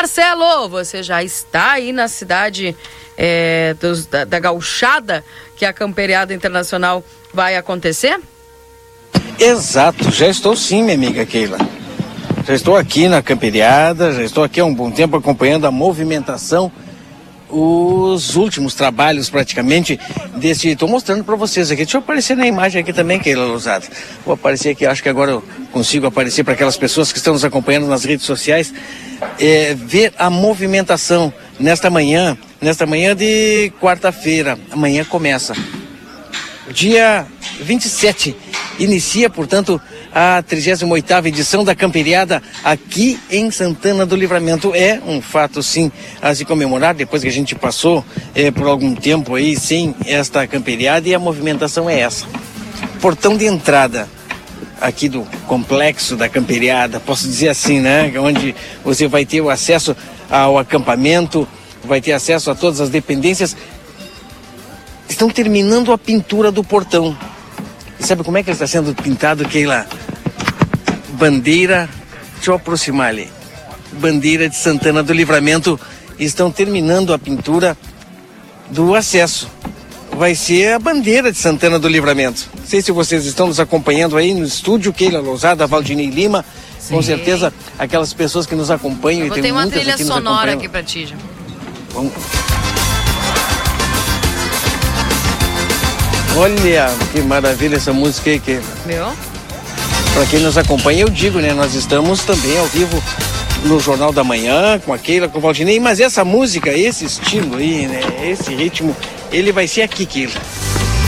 Marcelo, você já está aí na cidade é, dos, da, da gauchada que a Camperiada Internacional vai acontecer? Exato, já estou sim, minha amiga Keila. Já estou aqui na Camperiada, já estou aqui há um bom tempo acompanhando a movimentação, os últimos trabalhos praticamente desse. Estou mostrando para vocês aqui. Deixa eu aparecer na imagem aqui também, Keila Lousada. Vou aparecer aqui, acho que agora eu consigo aparecer para aquelas pessoas que estão nos acompanhando nas redes sociais, é, ver a movimentação nesta manhã, nesta manhã de quarta-feira. Amanhã começa. Dia 27 inicia, portanto, a 38ª edição da Camperiada aqui em Santana do Livramento. É um fato, sim, a se comemorar, depois que a gente passou é, por algum tempo aí sem esta Camperiada e a movimentação é essa. Portão de entrada aqui do complexo da Camperiada, posso dizer assim, né? Onde você vai ter o acesso ao acampamento, vai ter acesso a todas as dependências. Estão terminando a pintura do portão. E sabe como é que ele está sendo pintado, Keila? Bandeira, deixa eu aproximar ali. Bandeira de Santana do Livramento. Estão terminando a pintura do acesso. Vai ser a bandeira de Santana do Livramento. Não sei se vocês estão nos acompanhando aí no estúdio, Keila Lousada, Valdinei Lima. Sim. Com certeza, aquelas pessoas que nos acompanham. Eu e tem uma trilha aqui sonora aqui para ti, já. Vamos. Olha que maravilha essa música aí, que. Meu? Para quem nos acompanha, eu digo, né? Nós estamos também ao vivo no Jornal da Manhã, com a Keila, com o Valdinei, mas essa música, esse estilo aí, né? Esse ritmo, ele vai ser aqui, Keila.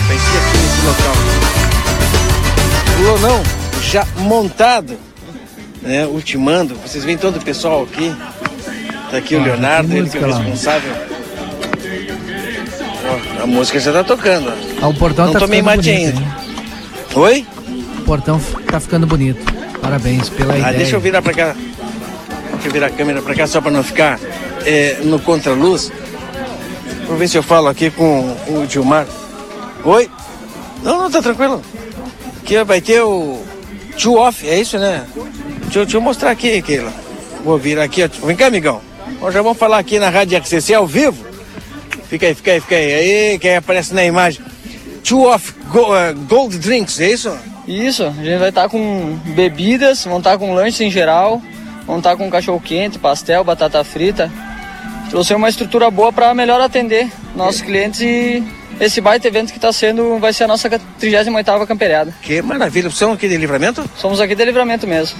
Vai ser aqui nesse local. O Lonão já montado, né? Ultimando. Vocês veem todo o pessoal aqui. Tá aqui ah, o Leonardo, ele que é o responsável. Ó, a música já tá tocando. Ah, o portão Não tá tomei ainda. Hein? Oi? O portão tá ficando bonito. Parabéns pela ah, ideia. Deixa eu virar pra cá. Deixa eu virar a câmera pra cá só pra não ficar é, no contraluz. Vou ver se eu falo aqui com o Gilmar. Oi? Não, não, tá tranquilo. Aqui vai ter o two off, é isso, né? Deixa, deixa eu mostrar aqui, Keila. Vou virar aqui. Vem cá, amigão. Nós já vamos falar aqui na Rádio RCC ao vivo. Fica aí, fica aí, fica aí. Aí, quem aparece na imagem. Two off uh, Gold Drinks, é isso? Isso, a gente vai estar tá com bebidas, vão estar tá com lanches em geral, vão estar tá com cachorro quente, pastel, batata frita. Trouxe uma estrutura boa para melhor atender nossos clientes e esse baita evento que está sendo, vai ser a nossa 38ª camperiada. Que maravilha, são aqui de Livramento? Somos aqui de Livramento mesmo.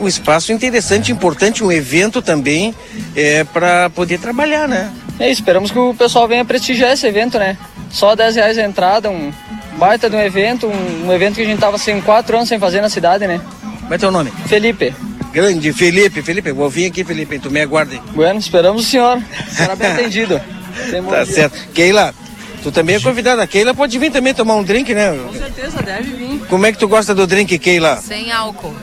Um espaço interessante, importante, um evento também é, para poder trabalhar, né? É, esperamos que o pessoal venha prestigiar esse evento, né? Só 10 reais a entrada, um baita de um evento, um, um evento que a gente tava sem quatro anos sem fazer na cidade, né? Como é teu nome? Felipe. Grande Felipe, Felipe, vou vir aqui, Felipe, tu me aguarde. Bueno, esperamos o senhor. Será bem atendido. tá certo. Keila, tu também é convidada. Keila pode vir também tomar um drink, né? Com certeza, deve vir. Como é que tu gosta do drink, Keila? Sem álcool.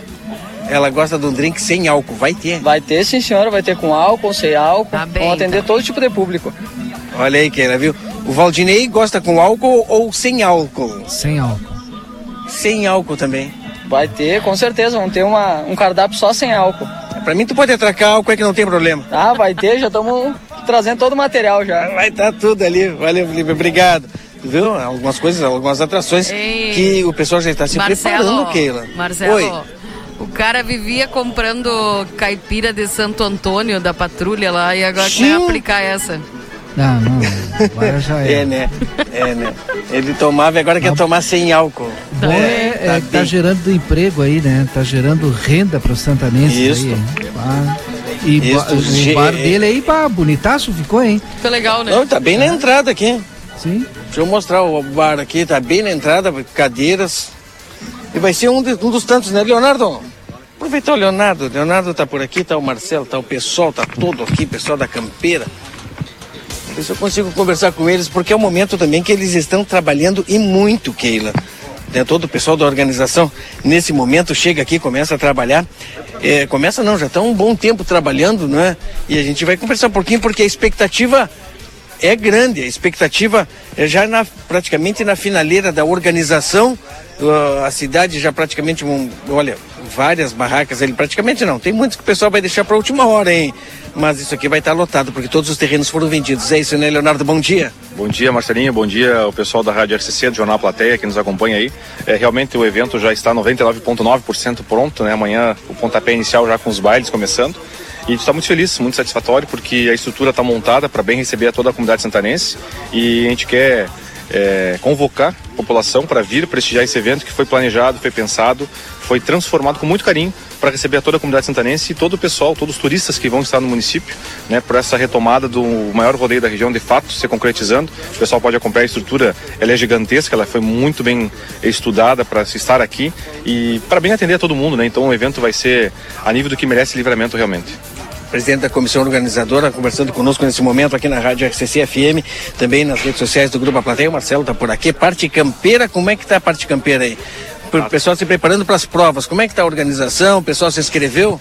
Ela gosta de um drink sem álcool, vai ter? Vai ter, sim, senhora, vai ter com álcool, sem álcool. Tá bem, Vamos atender tá. todo tipo de público. Olha aí, Keila, viu? O Valdinei gosta com álcool ou sem álcool? Sem álcool. Sem álcool também. Vai ter, com certeza, vamos ter uma, um cardápio só sem álcool. Pra mim tu pode atracar álcool é que não tem problema. Ah, vai ter, já estamos trazendo todo o material já. Vai estar tá tudo ali. Valeu, Felipe, obrigado. Viu? Algumas coisas, algumas atrações Ei, que o pessoal já está se Marcelo, preparando, Keila. Marcelo. Oi. O cara vivia comprando caipira de Santo Antônio da patrulha lá e agora Sim. quer aplicar essa. Não, não. Agora já é. é, né? É, né? Ele tomava e agora quer tomar sem álcool. Bom, é, é, tá, tá gerando emprego aí, né? Tá gerando renda para os santanenses Isso. aí. Ah, e Isso, o bar dele aí, pá, bonitaço ficou, hein? Ficou legal, né? Não, tá bem na entrada aqui. Sim. Deixa eu mostrar o bar aqui, tá bem na entrada, cadeiras. E vai ser um, de, um dos tantos, né, Leonardo? Aproveitar o Leonardo. Leonardo tá por aqui, tá o Marcelo, tá o pessoal, tá todo aqui, pessoal da campeira. Ver se eu consigo conversar com eles, porque é o momento também que eles estão trabalhando e muito, Keila. Né, todo o pessoal da organização nesse momento chega aqui, começa a trabalhar. É, começa não, já está um bom tempo trabalhando, né? E a gente vai conversar um pouquinho porque a expectativa é grande, a expectativa é já na, praticamente na finaleira da organização, uh, a cidade já praticamente, um, olha, várias barracas ali, praticamente não, tem muitos que o pessoal vai deixar para a última hora, hein? Mas isso aqui vai estar lotado, porque todos os terrenos foram vendidos. É isso, né, Leonardo? Bom dia. Bom dia, Marcelinho. Bom dia ao pessoal da Rádio RCC, do Jornal Plateia, que nos acompanha aí. É, realmente o evento já está 99,9% pronto, né? Amanhã o pontapé inicial já com os bailes começando. E a gente está muito feliz, muito satisfatório, porque a estrutura está montada para bem receber a toda a comunidade santanense e a gente quer é, convocar a população para vir prestigiar esse evento que foi planejado, foi pensado, foi transformado com muito carinho para receber a toda a comunidade santanense e todo o pessoal, todos os turistas que vão estar no município, né, por essa retomada do maior rodeio da região de fato se concretizando. O pessoal pode acompanhar a estrutura, ela é gigantesca, ela foi muito bem estudada para se estar aqui e para bem atender a todo mundo, né? Então o evento vai ser a nível do que merece livramento realmente presidente da comissão organizadora, conversando conosco nesse momento aqui na Rádio RCC FM, também nas redes sociais do Grupo A Plateia. O Marcelo está por aqui. Parte campeira, como é que está a parte campeira aí? O pessoal se preparando para as provas, como é que está a organização? O pessoal se inscreveu?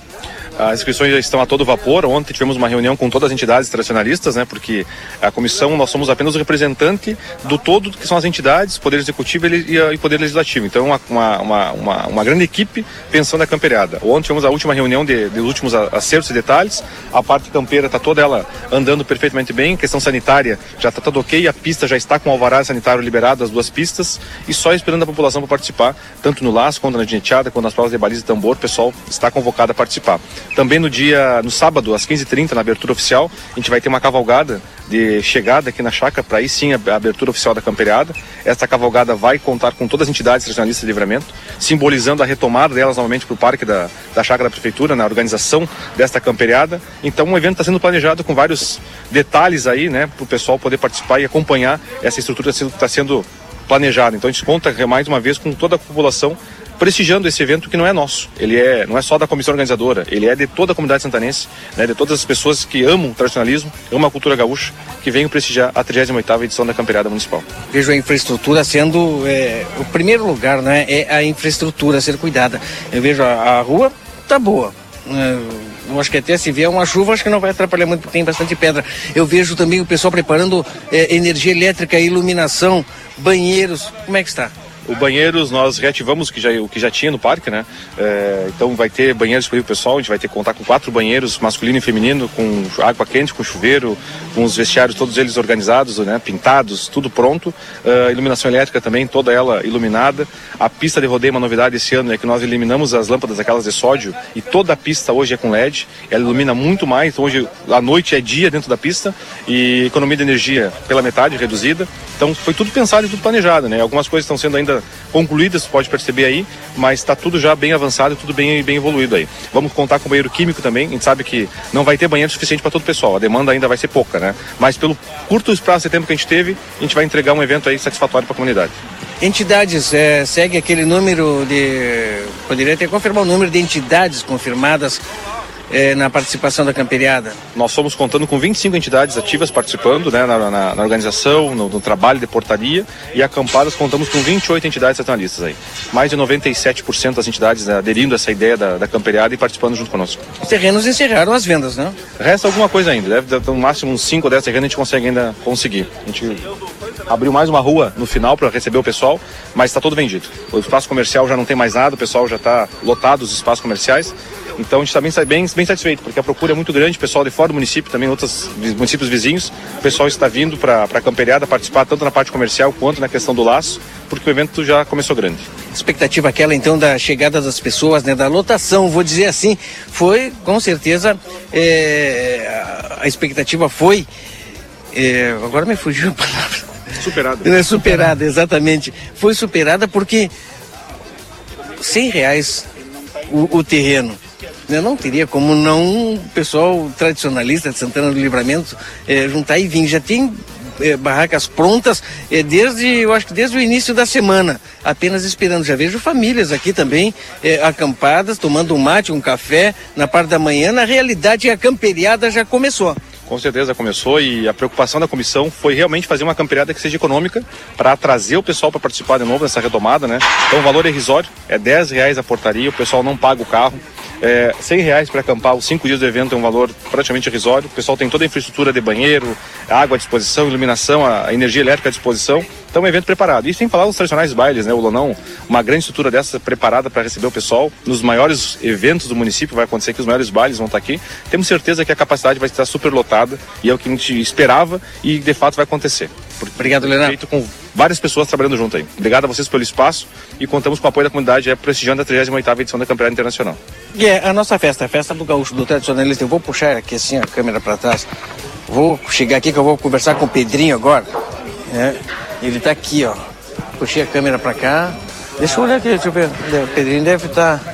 As inscrições já estão a todo vapor. Ontem tivemos uma reunião com todas as entidades tradicionalistas, né? Porque a comissão, nós somos apenas o representante do todo que são as entidades, Poder Executivo e Poder Legislativo. Então, uma, uma, uma, uma grande equipe pensando a camperiada. Ontem tivemos a última reunião de, de últimos acertos e detalhes. A parte campeira está toda ela andando perfeitamente bem. A questão sanitária já está tudo ok. A pista já está com o alvará sanitário liberado, as duas pistas. E só esperando a população para participar, tanto no laço, quanto na gineteada, quanto nas provas de baliza e tambor. O pessoal está convocado a participar. Também no dia, no sábado, às 15h30, na abertura oficial, a gente vai ter uma cavalgada de chegada aqui na chácara, para aí sim a abertura oficial da camperiada. Esta cavalgada vai contar com todas as entidades regionalistas de livramento, simbolizando a retomada delas novamente para o parque da, da chácara da prefeitura, na organização desta camperiada. Então o evento está sendo planejado com vários detalhes aí, né, para o pessoal poder participar e acompanhar essa estrutura que está sendo planejada. Então a gente conta mais uma vez com toda a população prestigiando esse evento que não é nosso. Ele é, não é só da comissão organizadora, ele é de toda a comunidade santanense, né, de todas as pessoas que amam o tradicionalismo, amam a cultura gaúcha, que venham prestigiar a 38ª edição da Campeirada Municipal. Vejo a infraestrutura sendo é, o primeiro lugar, né, é a infraestrutura a ser cuidada. Eu vejo a, a rua tá boa. É, acho que até se vier uma chuva, acho que não vai atrapalhar muito, porque tem bastante pedra. Eu vejo também o pessoal preparando é, energia elétrica, iluminação, banheiros. Como é que está? O banheiros nós reativamos o que já, o que já tinha no parque, né? É, então vai ter banheiros para o pessoal, a gente vai ter que contar com quatro banheiros, masculino e feminino, com água quente, com chuveiro, com os vestiários todos eles organizados, né? Pintados, tudo pronto. Uh, iluminação elétrica também, toda ela iluminada. A pista de rodeio, uma novidade esse ano é que nós eliminamos as lâmpadas aquelas de sódio e toda a pista hoje é com LED. Ela ilumina muito mais, então hoje a noite é dia dentro da pista e economia de energia pela metade reduzida. Então foi tudo pensado e tudo planejado, né? Algumas coisas estão sendo ainda concluídas, pode perceber aí, mas está tudo já bem avançado e tudo bem, bem evoluído aí. Vamos contar com banheiro químico também, a gente sabe que não vai ter banheiro suficiente para todo o pessoal, a demanda ainda vai ser pouca, né? Mas pelo curto espaço de tempo que a gente teve, a gente vai entregar um evento aí satisfatório para a comunidade. Entidades, é, segue aquele número de. Poderia até confirmar o número de entidades confirmadas é, na participação da camperiada? Nós somos contando com 25 entidades ativas participando né, na, na, na organização, no, no, trabalho de portaria e acampadas contamos com 28 entidades nacionalistas aí. Mais de 97% das entidades né, aderindo a essa ideia da, da camperiada e participando junto conosco. Os terrenos encerraram as vendas, não? Resta alguma coisa ainda, deve no máximo uns 5 ou 10 terrenos a gente consegue ainda conseguir. A gente abriu mais uma rua no final para receber o pessoal, mas está todo vendido. O espaço comercial já não tem mais nada, o pessoal já está lotado os espaços comerciais então a gente está bem, bem, bem satisfeito, porque a procura é muito grande, o pessoal de fora do município, também outros municípios vizinhos, o pessoal está vindo para a camperiada participar tanto na parte comercial quanto na questão do laço, porque o evento já começou grande. Expectativa aquela então da chegada das pessoas, né, da lotação, vou dizer assim, foi com certeza é, a expectativa foi, é, agora me fugiu a palavra. Superada. É superada, exatamente. Foi superada porque 100 reais o, o terreno né? Não teria como não o pessoal tradicionalista de Santana do Livramento é, juntar e vir. Já tem é, barracas prontas é, desde, eu acho que desde o início da semana, apenas esperando. Já vejo famílias aqui também acampadas, tomando um mate, um café na parte da manhã. Na realidade, a camperiada já começou. Com certeza começou e a preocupação da comissão foi realmente fazer uma camperiada que seja econômica para trazer o pessoal para participar de novo nessa retomada, né? Então o valor é irrisório, é 10 reais a portaria, o pessoal não paga o carro, É, 100 reais para acampar os cinco dias do evento é um valor praticamente irrisório. O pessoal tem toda a infraestrutura de banheiro, água à disposição, iluminação, a energia elétrica à disposição. Então, é um evento preparado. E sem falar os tradicionais bailes, né? O Lonão, uma grande estrutura dessa preparada para receber o pessoal. Nos maiores eventos do município vai acontecer que os maiores bailes vão estar aqui. Temos certeza que a capacidade vai estar super lotada e é o que a gente esperava e de fato vai acontecer. Obrigado, Leonardo. Feito com várias pessoas trabalhando junto aí. Obrigado a vocês pelo espaço e contamos com o apoio da comunidade é, prestigiando a 38ª edição da Campeonato Internacional. E é a nossa festa, a festa do gaúcho, do tradicionalista. Eu vou puxar aqui assim a câmera para trás. Vou chegar aqui que eu vou conversar com o Pedrinho agora. É, ele está aqui, ó. Puxei a câmera para cá. Deixa eu olhar aqui, deixa eu ver. O Pedrinho deve estar tá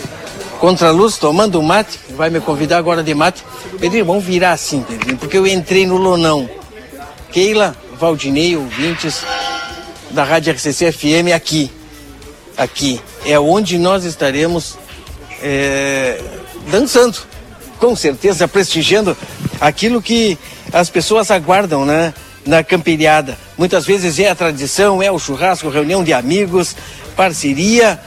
contra a luz, tomando mate. Vai me convidar agora de mate. Pedrinho, vamos virar assim, Pedrinho, porque eu entrei no Lonão. Keila, Valdinei, ouvintes da Rádio RCC FM aqui. Aqui é onde nós estaremos é, dançando, com certeza prestigiando aquilo que as pessoas aguardam, né? Na camperiada. Muitas vezes é a tradição, é o churrasco, reunião de amigos, parceria,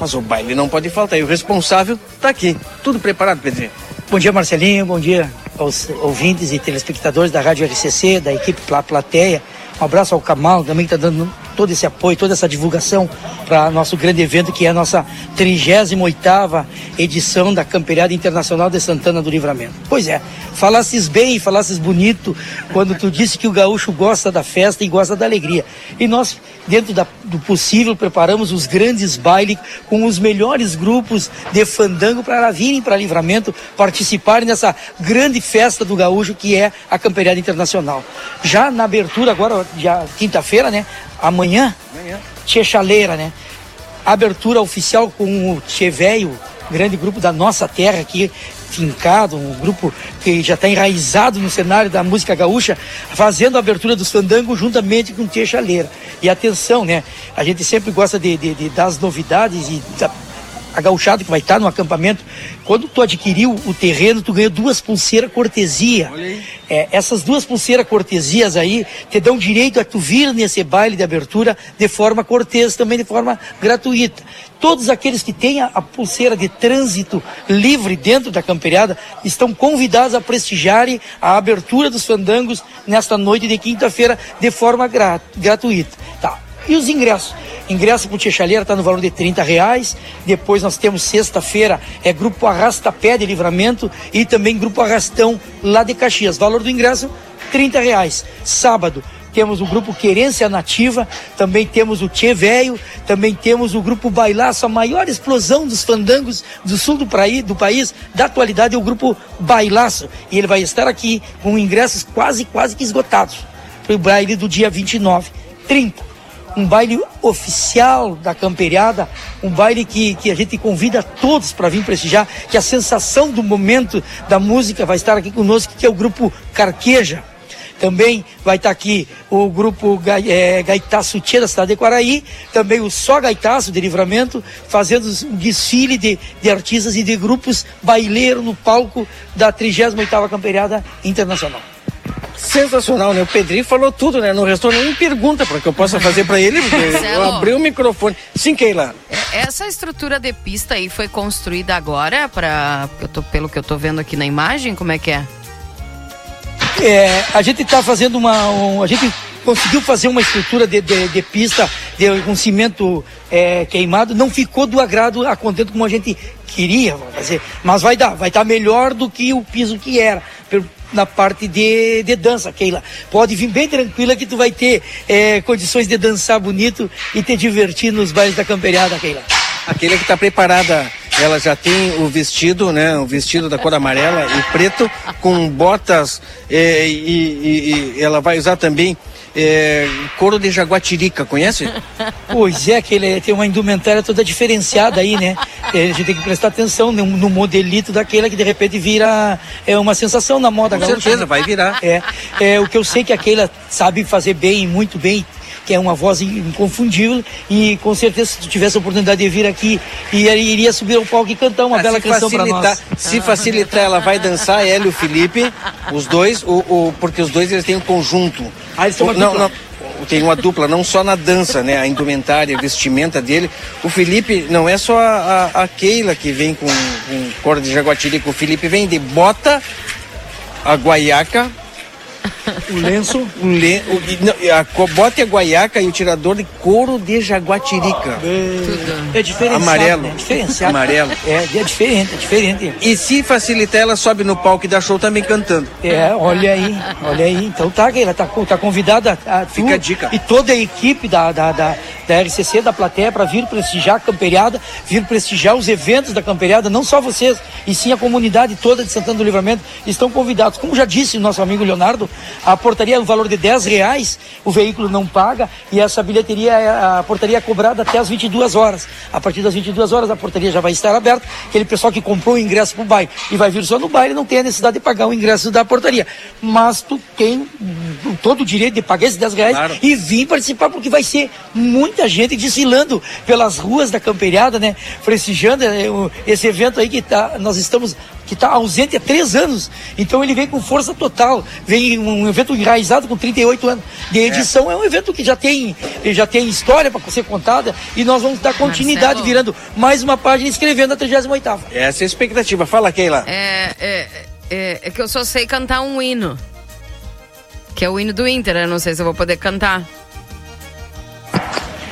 mas o baile não pode faltar. E o responsável está aqui. Tudo preparado, Pedrinho? Bom dia, Marcelinho. Bom dia aos ouvintes e telespectadores da Rádio RCC, da equipe Plateia. Um abraço ao Camal, também que está dando todo esse apoio, toda essa divulgação para nosso grande evento, que é a nossa 38ª edição da Camperiada Internacional de Santana do Livramento. Pois é, falasses bem, falasses bonito, quando tu disse que o gaúcho gosta da festa e gosta da alegria. E nós, dentro da, do possível, preparamos os grandes bailes com os melhores grupos de fandango para virem para Livramento participarem dessa grande festa do gaúcho que é a Camperiada Internacional. Já na abertura, agora, já quinta-feira, né? amanhã, amanhã. Tchê Chaleira, né? Abertura oficial com o Tchê Velho, grande grupo da nossa terra aqui, fincado, um grupo que já está enraizado no cenário da música gaúcha, fazendo a abertura do fandango juntamente com o Tchê Chaleira. E atenção, né? A gente sempre gosta de, de, de dar as novidades e da, a gauchada que vai estar no acampamento, quando tu adquiriu o terreno, tu ganhou duas pulseiras cortesia. É, essas duas pulseiras cortesias aí te dão direito a tu vir nesse baile de abertura de forma cortês, também de forma gratuita. Todos aqueles que têm a, a pulseira de trânsito livre dentro da camperiada estão convidados a prestigiarem a abertura dos fandangos nesta noite de quinta-feira de forma gra gratuita. Tá. E os ingressos? Ingresso para o Chaleira está no valor de 30 reais. Depois nós temos sexta-feira, é Grupo Arrasta Pé de Livramento e também Grupo Arrastão lá de Caxias. Valor do ingresso, 30 reais. Sábado, temos o grupo Querência Nativa, também temos o Tchê Velho, também temos o grupo Bailaço, a maior explosão dos fandangos do sul do, praí, do país, da atualidade é o grupo Bailaço. E ele vai estar aqui com ingressos quase, quase que esgotados para o baile do dia 29, 30 um baile oficial da camperiada, um baile que, que a gente convida todos para vir prestigiar, que a sensação do momento da música vai estar aqui conosco, que é o grupo Carqueja. Também vai estar aqui o grupo é, Gaitaço Tia da cidade de Quaraí, também o Só Gaitaço de Livramento, fazendo um desfile de, de artistas e de grupos baileiros no palco da 38ª Camperiada Internacional. Sensacional, né? O Pedrinho falou tudo, né? Não restou nenhuma pergunta para que eu possa fazer para ele, eu abri o microfone. Sim, Keila. É, essa estrutura de pista aí foi construída agora, para pelo que eu tô vendo aqui na imagem, como é que é? É, a gente está fazendo uma. Um, a gente conseguiu fazer uma estrutura de, de, de pista de um cimento é, queimado, não ficou do agrado a contento como a gente queria fazer, mas vai dar, vai estar melhor do que o piso que era na parte de, de dança, Keila. Pode vir bem tranquila que tu vai ter é, condições de dançar bonito e te divertir nos bailes da camperiada, Keila. Aquele que está preparada, ela já tem o vestido, né? O vestido da cor amarela e preto, com botas é, e, e, e ela vai usar também é, couro de jaguatirica, conhece? Pois é, que ele tem uma indumentária toda diferenciada aí, né? É, a gente tem que prestar atenção no, no modelito daquela que de repente vira é, uma sensação na moda Com gaúcha. certeza, né? vai virar. É, é, o que eu sei que aquela sabe fazer bem, muito bem, que é uma voz inconfundível e com certeza se tu tivesse a oportunidade de vir aqui iria subir ao palco e cantar uma ah, bela canção para nós. Se facilitar, ela vai dançar, ela e o Felipe, os dois, o, o, porque os dois eles têm um conjunto. Ah, eles o, não, não, tem uma dupla, não só na dança, né? A indumentária, a vestimenta dele. O Felipe, não é só a, a, a Keila que vem com, com cor de jaguatirica, o Felipe vem de bota, a guaiaca, o lenço. O len, o, não, a bota e a guaiaca e o tirador de couro de jaguatirica. É, é diferente. Amarelo. É diferenciado. Amarelo. É, é diferente, é diferente. E se facilitar, ela sobe no palco e dá show também cantando. É, olha aí, olha aí. Então tá, ela tá, tá convidada a, a Fica a dica. E toda a equipe da, da, da, da RCC, da plateia, para vir prestigiar a camperiada, vir prestigiar os eventos da camperiada, não só vocês, e sim a comunidade toda de Santana do Livramento, estão convidados. Como já disse o nosso amigo Leonardo, a portaria, o valor de 10 reais, o veículo não paga e essa bilheteria, é, a portaria é cobrada até as 22 horas. A partir das 22 horas a portaria já vai estar aberta. Aquele pessoal que comprou o ingresso para o baile e vai vir só no baile não tem a necessidade de pagar o ingresso da portaria. Mas tu tem todo o direito de pagar esses 10 reais claro. e vir participar porque vai ser muita gente desfilando pelas ruas da camperiada, né? Prestigiando é, esse evento aí que tá, nós estamos que está ausente há três anos. Então ele vem com força total. Vem um evento enraizado com 38 anos de edição. É, é um evento que já tem, já tem história para ser contada e nós vamos dar continuidade Marcelo. virando mais uma página escrevendo a 38 Essa é a expectativa. Fala, Keila. É, é, é, é que eu só sei cantar um hino. Que é o hino do Inter. Eu não sei se eu vou poder cantar.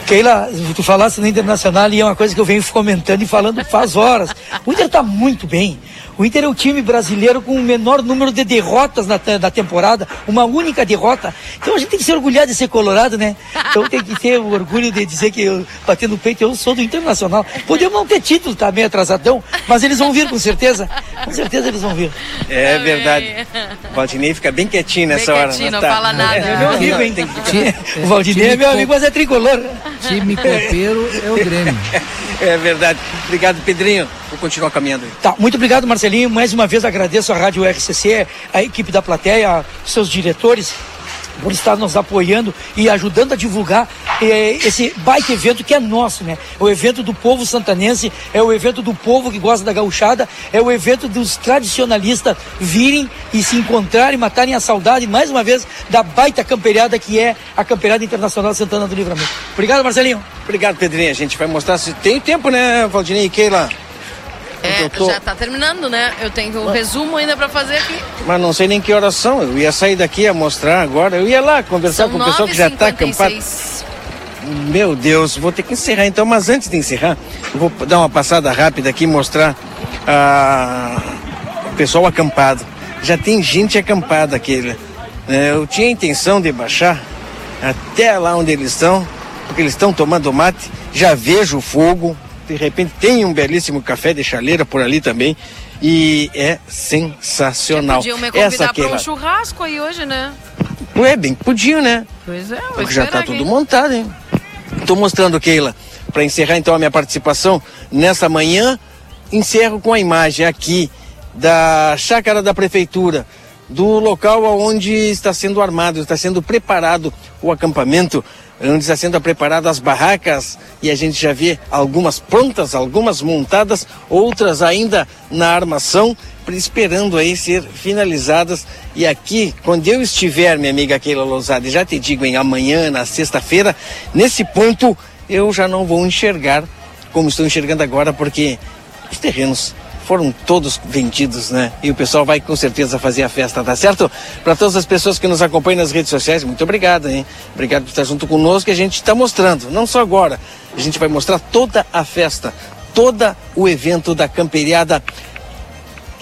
Keila, tu falaste no Internacional e é uma coisa que eu venho comentando e falando faz horas. O Inter está muito bem. O Inter é o time brasileiro com o menor número de derrotas na, na temporada, uma única derrota. Então a gente tem que se orgulhar de ser colorado, né? Então tem que ter o orgulho de dizer que eu, batendo no peito, eu sou do Internacional. Podemos não ter título, tá meio atrasadão, mas eles vão vir com certeza. Com certeza eles vão vir. É verdade. O Valdinei fica bem quietinho nessa bem hora. Quietinho, não, tá. fala nada. É, é meu amigo, hein? Tem que... o Valdinei é meu amigo, mas é tricolor. Time copeiro é o Grêmio. É verdade. Obrigado, Pedrinho. Vou continuar caminhando aí. Tá, muito obrigado, Marcelinho. Mais uma vez agradeço a Rádio RCC, a equipe da plateia, seus diretores por estar nos apoiando e ajudando a divulgar eh, esse baita evento que é nosso, né? É o evento do povo santanense, é o evento do povo que gosta da gauchada, é o evento dos tradicionalistas virem e se encontrarem, matarem a saudade, mais uma vez, da baita camperiada que é a Camperiada Internacional Santana do Livramento. Obrigado, Marcelinho. Obrigado, Pedrinho. A gente vai mostrar se tem tempo, né, Valdinei e Keila? É, tô... já tá terminando, né? Eu tenho um resumo ainda para fazer aqui. Mas não sei nem que horas são. Eu ia sair daqui a mostrar agora. Eu ia lá conversar são com o pessoal que já tá acampado. Meu Deus, vou ter que encerrar então, mas antes de encerrar, vou dar uma passada rápida aqui e mostrar a... o pessoal acampado. Já tem gente acampada aqui. É, eu tinha a intenção de baixar até lá onde eles estão, porque eles estão tomando mate. Já vejo o fogo, de repente tem um belíssimo café de chaleira por ali também. E é sensacional. Podiam me convidar para um churrasco aí hoje, né? Ué, bem, podiam, né? Pois é, Porque já está tudo montado, hein? Estou mostrando, Keila, para encerrar então a minha participação nessa manhã. Encerro com a imagem aqui da chácara da prefeitura, do local onde está sendo armado, está sendo preparado o acampamento onde está sendo preparadas as barracas e a gente já vê algumas prontas, algumas montadas, outras ainda na armação, esperando aí ser finalizadas. E aqui, quando eu estiver, minha amiga Keila Lousada, já te digo, em amanhã, na sexta-feira, nesse ponto eu já não vou enxergar como estou enxergando agora, porque os terrenos foram todos vendidos, né? E o pessoal vai com certeza fazer a festa, tá certo? Para todas as pessoas que nos acompanham nas redes sociais, muito obrigado, hein? Obrigado por estar junto conosco, a gente está mostrando, não só agora, a gente vai mostrar toda a festa, todo o evento da camperiada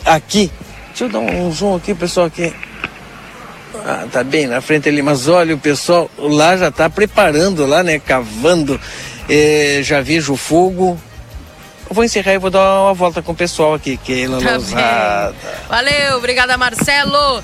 aqui. Deixa eu dar um zoom aqui, pessoal, aqui. Ah, tá bem na frente ali, mas olha, o pessoal lá já está preparando lá, né? Cavando. É, já vejo fogo, eu vou encerrar e vou dar uma volta com o pessoal aqui, Keila tá Lousada. Valeu, obrigada Marcelo.